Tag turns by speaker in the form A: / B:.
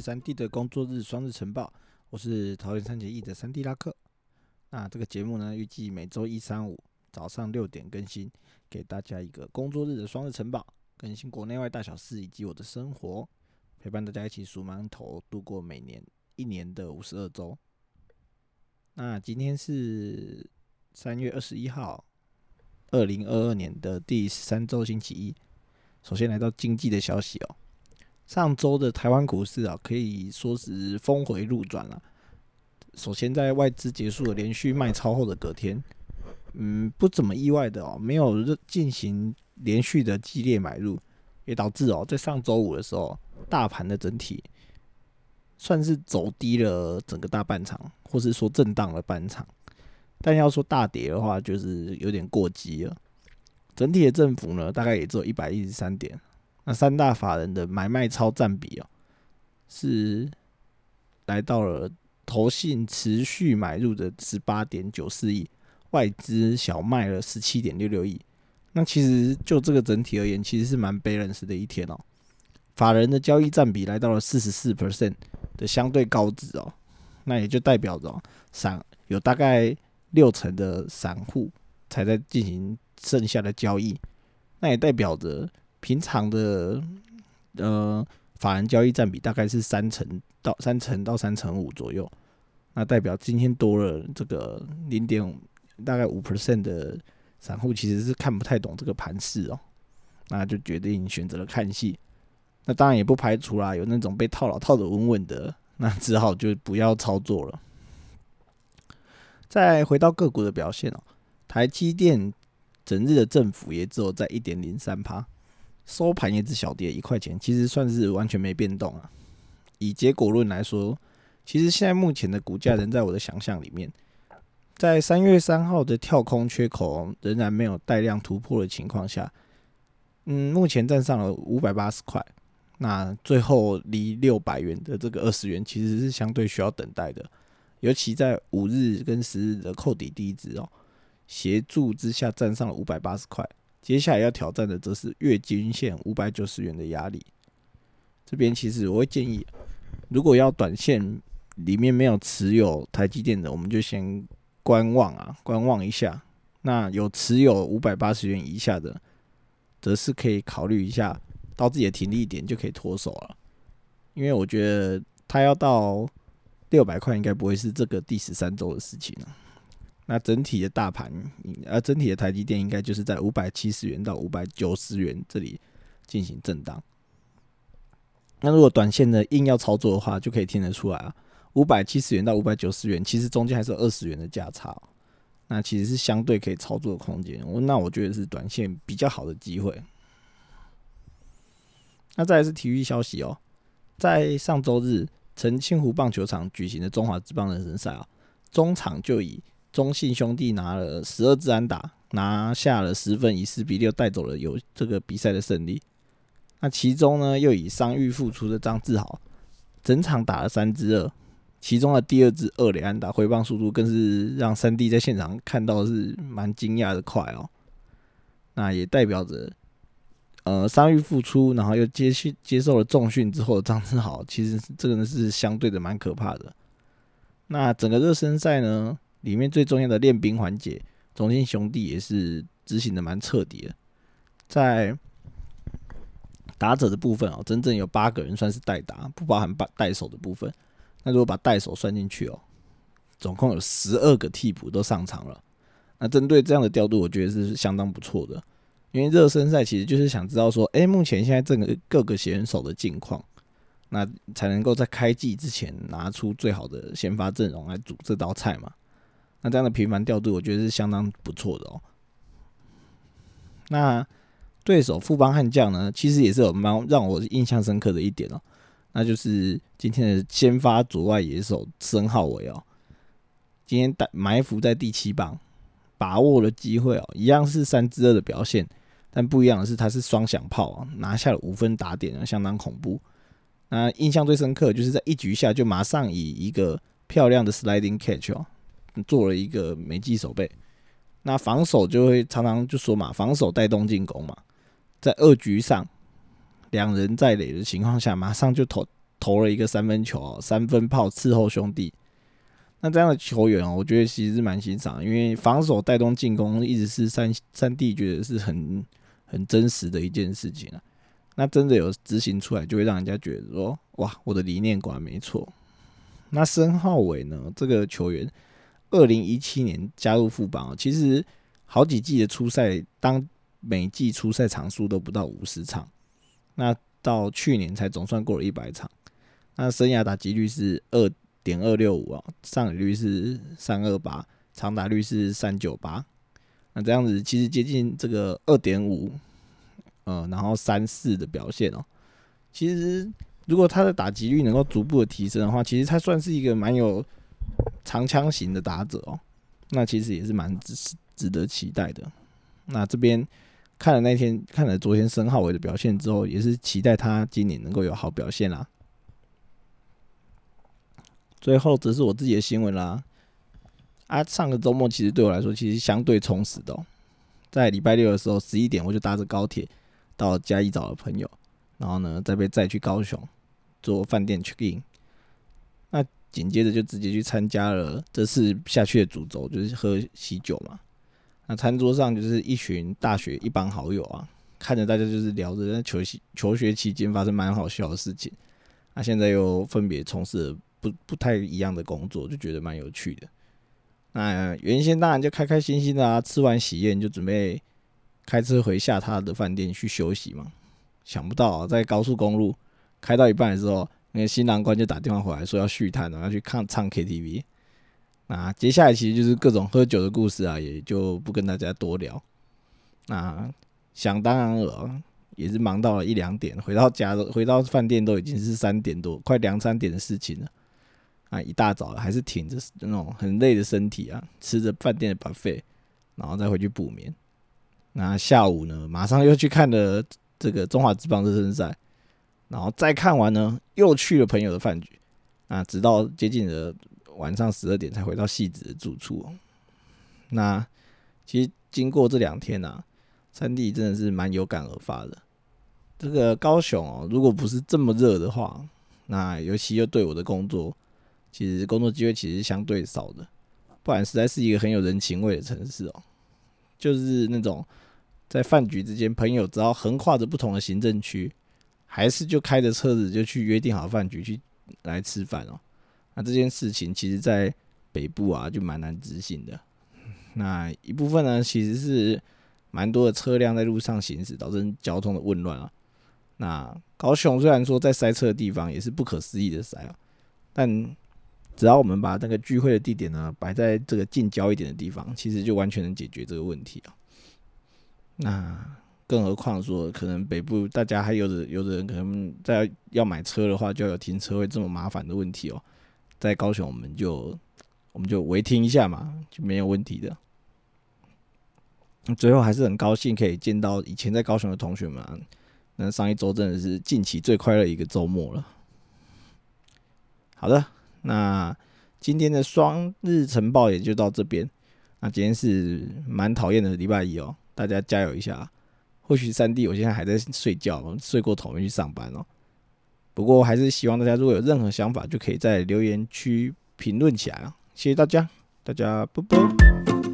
A: 三 D 的工作日双日晨报，我是桃园三结义的三 D 拉克。那这个节目呢，预计每周一、三、五早上六点更新，给大家一个工作日的双日晨报，更新国内外大小事以及我的生活，陪伴大家一起数馒头，度过每年一年的五十二周。那今天是三月二十一号，二零二二年的第三周星期一。首先来到经济的消息哦。上周的台湾股市啊，可以说是峰回路转了。首先，在外资结束了连续卖超后的隔天，嗯，不怎么意外的哦，没有进行连续的激烈买入，也导致哦，在上周五的时候，大盘的整体算是走低了整个大半场，或是说震荡了半场。但要说大跌的话，就是有点过激了。整体的振幅呢，大概也只有一百一十三点。那三大法人的买卖超占比哦，是来到了投信持续买入的十八点九四亿，外资小卖了十七点六六亿。那其实就这个整体而言，其实是蛮 balance 的一天哦。法人的交易占比来到了四十四 percent 的相对高值哦，那也就代表着散有大概六成的散户才在进行剩下的交易，那也代表着。平常的呃法人交易占比大概是三成到三成到三成五左右，那代表今天多了这个零点大概五 percent 的散户其实是看不太懂这个盘势哦，那就决定选择了看戏。那当然也不排除啦，有那种被套牢套的稳稳的，那只好就不要操作了。再回到个股的表现哦，台积电整日的振幅也只有在一点零三趴。收盘也只小跌一块钱，其实算是完全没变动啊。以结果论来说，其实现在目前的股价仍在我的想象里面。在三月三号的跳空缺口仍然没有带量突破的情况下，嗯，目前站上了五百八十块，那最后离六百元的这个二十元其实是相对需要等待的，尤其在五日跟十日的扣底低值哦协助之下，站上了五百八十块。接下来要挑战的则是月均线五百九十元的压力。这边其实我会建议，如果要短线里面没有持有台积电的，我们就先观望啊，观望一下。那有持有五百八十元以下的，则是可以考虑一下，到自己的停利点就可以脱手了。因为我觉得它要到六百块，应该不会是这个第十三周的事情了。那整体的大盘，呃，整体的台积电应该就是在五百七十元到五百九十元这里进行震荡。那如果短线的硬要操作的话，就可以听得出来啊，五百七十元到五百九十元，其实中间还是二十元的价差。那其实是相对可以操作的空间。我那我觉得是短线比较好的机会。那再来是体育消息哦，在上周日，澄清湖棒球场举行的中华职棒人生赛啊，中场就以中信兄弟拿了十二支安打，拿下了十分，以四比六带走了有这个比赛的胜利。那其中呢，又以伤愈复出的张志豪，整场打了三支二，其中的第二支二垒安打回棒速度更是让三弟在现场看到是蛮惊讶的快哦。那也代表着，呃，伤愈复出，然后又接续接受了重训之后的张志豪，其实这个呢是相对的蛮可怕的。那整个热身赛呢？里面最重要的练兵环节，中信兄弟也是执行的蛮彻底的。在打者的部分哦，真正有八个人算是代打，不包含把代手的部分。那如果把代手算进去哦，总共有十二个替补都上场了。那针对这样的调度，我觉得是相当不错的。因为热身赛其实就是想知道说，哎，目前现在这个各个选手的境况，那才能够在开季之前拿出最好的先发阵容来煮这道菜嘛。那这样的频繁调度，我觉得是相当不错的哦。那对手富邦悍将呢，其实也是有蛮让我印象深刻的一点哦，那就是今天的先发左外野手申浩伟哦，今天埋埋伏在第七棒，把握了机会哦，一样是三支二的表现，但不一样的是他是双响炮啊，拿下了五分打点啊，相当恐怖。那印象最深刻就是在一局下就马上以一个漂亮的 sliding catch 哦。做了一个没记手背，那防守就会常常就说嘛，防守带动进攻嘛，在二局上两人在垒的情况下，马上就投投了一个三分球，三分炮伺候兄弟。那这样的球员哦，我觉得其实蛮欣赏，因为防守带动进攻，一直是三三弟觉得是很很真实的一件事情啊。那真的有执行出来，就会让人家觉得说，哇，我的理念果然没错。那申浩伟呢，这个球员，二零一七年加入副帮，其实好几季的初赛，当每季初赛场数都不到五十场，那到去年才总算过了一百场，那生涯打击率是二。点二六五啊，上垒率是三二八，长打率是三九八，那这样子其实接近这个二点五，呃，然后三四的表现哦。其实如果他的打击率能够逐步的提升的话，其实他算是一个蛮有长枪型的打者哦。那其实也是蛮值值得期待的。那这边看了那天看了昨天申浩伟的表现之后，也是期待他今年能够有好表现啦。最后则是我自己的新闻啦。啊，上个周末其实对我来说其实相对充实的。在礼拜六的时候，十一点我就搭着高铁到嘉义找了朋友，然后呢再被载去高雄做饭店 check in。那紧接着就直接去参加了这次下去的主轴，就是喝喜酒嘛。那餐桌上就是一群大学一帮好友啊，看着大家就是聊着在求学求学期间发生蛮好笑的事情。那现在又分别从事。不不太一样的工作，就觉得蛮有趣的。那原先当然就开开心心的啊，吃完喜宴就准备开车回下榻的饭店去休息嘛。想不到啊，在高速公路开到一半的时候，那个新郎官就打电话回来说要续摊了，要去看唱 KTV。那接下来其实就是各种喝酒的故事啊，也就不跟大家多聊。那想当然了，也是忙到了一两点，回到家都回到饭店都已经是三点多，快两三点的事情了。啊，一大早了还是挺着那种很累的身体啊，吃着饭店的 buffet，然后再回去补眠。那下午呢，马上又去看了这个中华职棒热身赛，然后再看完呢，又去了朋友的饭局。啊，直到接近了晚上十二点才回到戏子的住处。那其实经过这两天啊，三弟真的是蛮有感而发的。这个高雄哦，如果不是这么热的话，那尤其又对我的工作。其实工作机会其实相对少的，不然实在是一个很有人情味的城市哦。就是那种在饭局之间，朋友只要横跨着不同的行政区，还是就开着车子就去约定好饭局去来吃饭哦。那这件事情其实，在北部啊就蛮难执行的。那一部分呢，其实是蛮多的车辆在路上行驶，导致交通的混乱啊。那高雄虽然说在塞车的地方也是不可思议的塞啊，但只要我们把那个聚会的地点呢摆在这个近郊一点的地方，其实就完全能解决这个问题啊。那更何况说，可能北部大家还有的有的人可能在要买车的话，就有停车位这么麻烦的问题哦。在高雄，我们就我们就违停一下嘛，就没有问题的。最后还是很高兴可以见到以前在高雄的同学们。那上一周真的是近期最快乐一个周末了。好的。那今天的双日晨报也就到这边。那今天是蛮讨厌的礼拜一哦，大家加油一下。或许三弟我现在还在睡觉，睡过头没去上班哦。不过还是希望大家如果有任何想法，就可以在留言区评论起来啊。谢谢大家，大家拜拜。